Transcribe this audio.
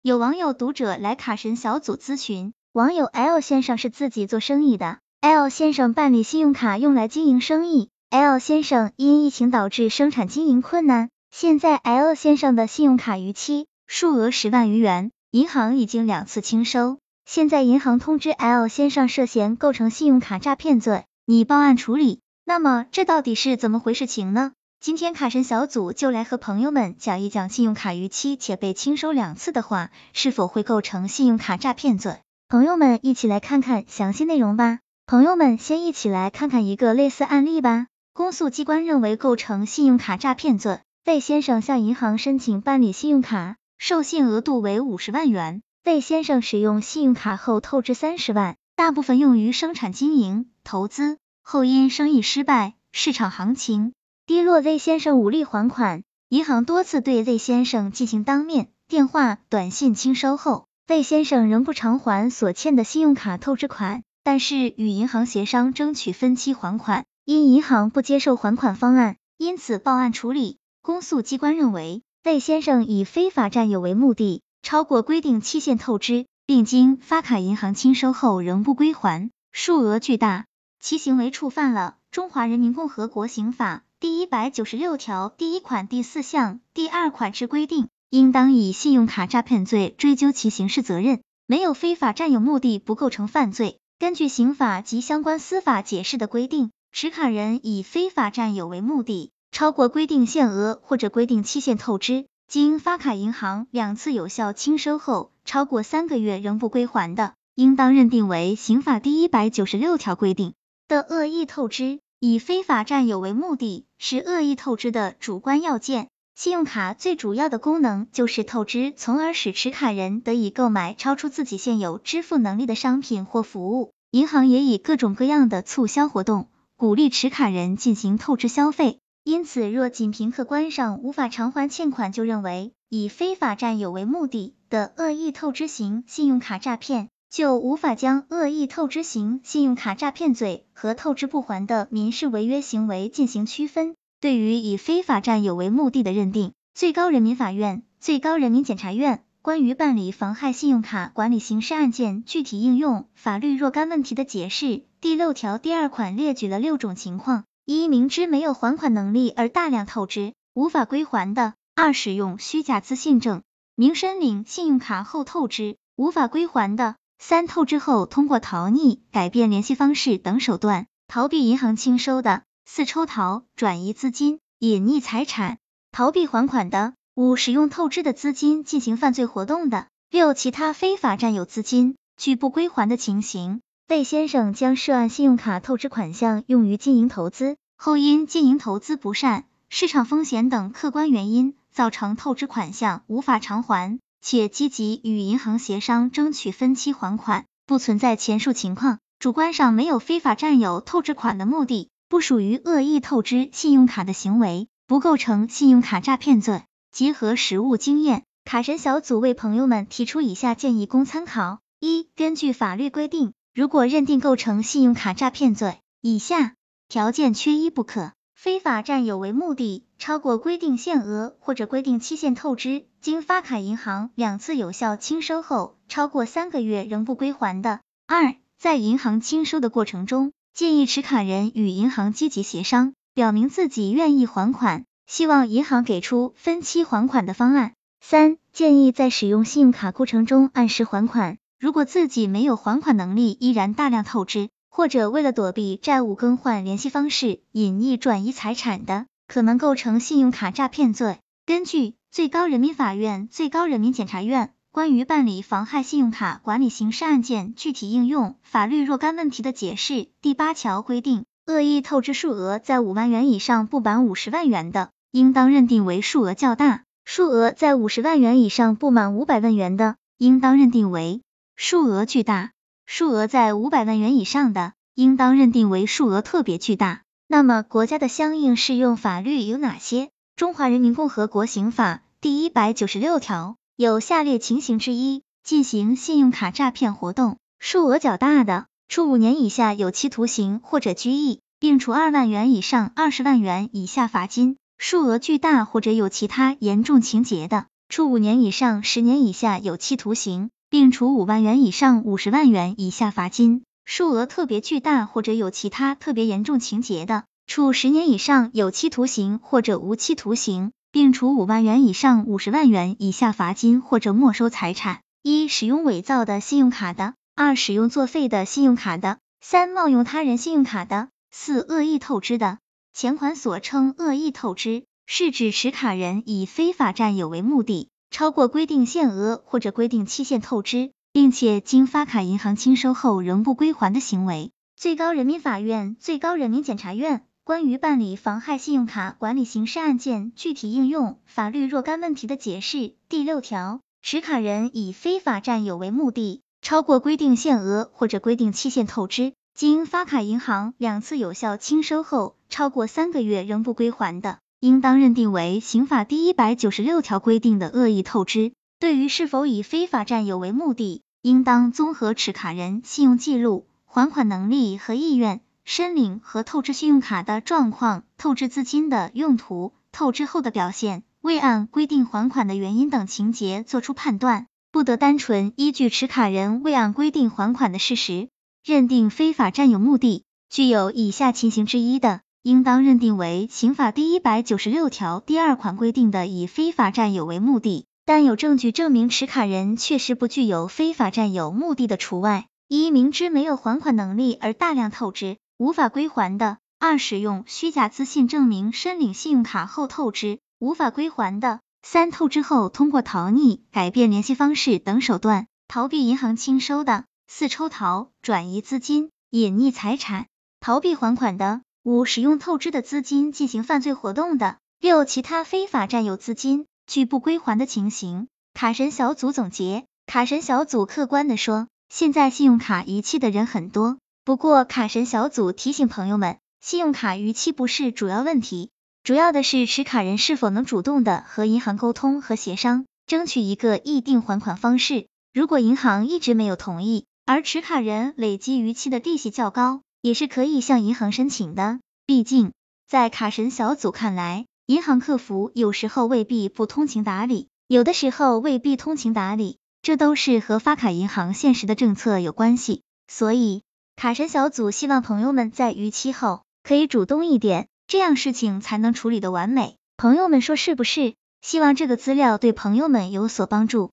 有网友读者来卡神小组咨询，网友 L 先生是自己做生意的，L 先生办理信用卡用来经营生意，L 先生因疫情导致生产经营困难，现在 L 先生的信用卡逾期，数额十万余元，银行已经两次清收，现在银行通知 L 先生涉嫌构成信用卡诈骗罪，拟报案处理。那么这到底是怎么回事情呢？今天卡神小组就来和朋友们讲一讲，信用卡逾期且被清收两次的话，是否会构成信用卡诈骗罪？朋友们一起来看看详细内容吧。朋友们先一起来看看一个类似案例吧。公诉机关认为构成信用卡诈骗罪，魏先生向银行申请办理信用卡，授信额度为五十万元。魏先生使用信用卡后透支三十万，大部分用于生产经营、投资。后因生意失败，市场行情低落，Z 先生无力还款，银行多次对 Z 先生进行当面、电话、短信清收后，Z 先生仍不偿还所欠的信用卡透支款，但是与银行协商争取分期还款，因银行不接受还款方案，因此报案处理。公诉机关认为，Z 先生以非法占有为目的，超过规定期限透支，并经发卡银行清收后仍不归还，数额巨大。其行为触犯了《中华人民共和国刑法》第一百九十六条第一款第四项第二款之规定，应当以信用卡诈骗罪追究其刑事责任。没有非法占有目的不构成犯罪。根据刑法及相关司法解释的规定，持卡人以非法占有为目的，超过规定限额或者规定期限透支，经发卡银行两次有效清收后，超过三个月仍不归还的，应当认定为刑法第一百九十六条规定。的恶意透支，以非法占有为目的，是恶意透支的主观要件。信用卡最主要的功能就是透支，从而使持卡人得以购买超出自己现有支付能力的商品或服务。银行也以各种各样的促销活动，鼓励持卡人进行透支消费。因此，若仅凭客观上无法偿还欠款就认为以非法占有为目的的恶意透支型信用卡诈骗。就无法将恶意透支型信用卡诈骗罪和透支不还的民事违约行为进行区分。对于以非法占有为目的的认定，最高人民法院、最高人民检察院关于办理妨害信用卡管理刑事案件具体应用法律若干问题的解释第六条第二款列举了六种情况：一、明知没有还款能力而大量透支，无法归还的；二、使用虚假资信证明申领信用卡后透支，无法归还的。三透支后，通过逃匿、改变联系方式等手段逃避银行清收的；四抽逃、转移资金、隐匿财产、逃避还款的；五使用透支的资金进行犯罪活动的；六其他非法占有资金拒不归还的情形。魏先生将涉案信用卡透支款项用于经营投资，后因经营投资不善、市场风险等客观原因，造成透支款项无法偿还。且积极与银行协商争取分期还款，不存在前述情况，主观上没有非法占有透支款的目的，不属于恶意透支信用卡的行为，不构成信用卡诈骗罪。结合实务经验，卡神小组为朋友们提出以下建议供参考：一、根据法律规定，如果认定构成信用卡诈骗罪，以下条件缺一不可。非法占有为目的，超过规定限额或者规定期限透支，经发卡银行两次有效清收后，超过三个月仍不归还的。二，在银行清收的过程中，建议持卡人与银行积极协商，表明自己愿意还款，希望银行给出分期还款的方案。三，建议在使用信用卡过程中按时还款，如果自己没有还款能力，依然大量透支。或者为了躲避债务更换联系方式、隐匿转移财产的，可能构成信用卡诈骗罪。根据最高人民法院、最高人民检察院关于办理妨害信用卡管理刑事案件具体应用法律若干问题的解释第八条规定，恶意透支数额在五万元以上不满五十万元的，应当认定为数额较大；数额在五十万元以上不满五百万元的，应当认定为数额巨大。数额在五百万元以上的，应当认定为数额特别巨大。那么，国家的相应适用法律有哪些？《中华人民共和国刑法》第一百九十六条，有下列情形之一，进行信用卡诈骗活动，数额较大的，处五年以下有期徒刑或者拘役，并处二万元以上二十万元以下罚金；数额巨大或者有其他严重情节的，处五年以上十年以下有期徒刑，并处五万元以上五十万元以下罚金；数额特别巨大或者有其他特别严重情节的，处十年以上有期徒刑或者无期徒刑，并处五万元以上五十万元以下罚金或者没收财产。一、使用伪造的信用卡的；二、使用作废的信用卡的；三、冒用他人信用卡的；四、恶意透支的。前款所称恶意透支，是指持卡人以非法占有为目的，超过规定限额或者规定期限透支，并且经发卡银行清收后仍不归还的行为。最高人民法院、最高人民检察院关于办理妨害信用卡管理刑事案件具体应用法律若干问题的解释第六条，持卡人以非法占有为目的，超过规定限额或者规定期限透支，经发卡银行两次有效清收后，超过三个月仍不归还的，应当认定为刑法第一百九十六条规定的恶意透支。对于是否以非法占有为目的，应当综合持卡人信用记录、还款能力和意愿、申领和透支信用卡的状况、透支资金的用途、透支后的表现、未按规定还款的原因等情节作出判断，不得单纯依据持卡人未按规定还款的事实。认定非法占有目的，具有以下情形之一的，应当认定为刑法第一百九十六条第二款规定的以非法占有为目的，但有证据证明持卡人确实不具有非法占有目的的除外：一、明知没有还款能力而大量透支，无法归还的；二、使用虚假资信证明申领信用卡后透支，无法归还的；三、透支后通过逃匿、改变联系方式等手段逃避银行清收的。四抽逃、转移资金、隐匿财产、逃避还款的；五使用透支的资金进行犯罪活动的；六其他非法占有资金拒不归还的情形。卡神小组总结：卡神小组客观的说，现在信用卡逾期的人很多，不过卡神小组提醒朋友们，信用卡逾期不是主要问题，主要的是持卡人是否能主动的和银行沟通和协商，争取一个议定还款方式。如果银行一直没有同意，而持卡人累积逾期的利息较高，也是可以向银行申请的。毕竟，在卡神小组看来，银行客服有时候未必不通情达理，有的时候未必通情达理，这都是和发卡银行现实的政策有关系。所以，卡神小组希望朋友们在逾期后可以主动一点，这样事情才能处理的完美。朋友们说是不是？希望这个资料对朋友们有所帮助。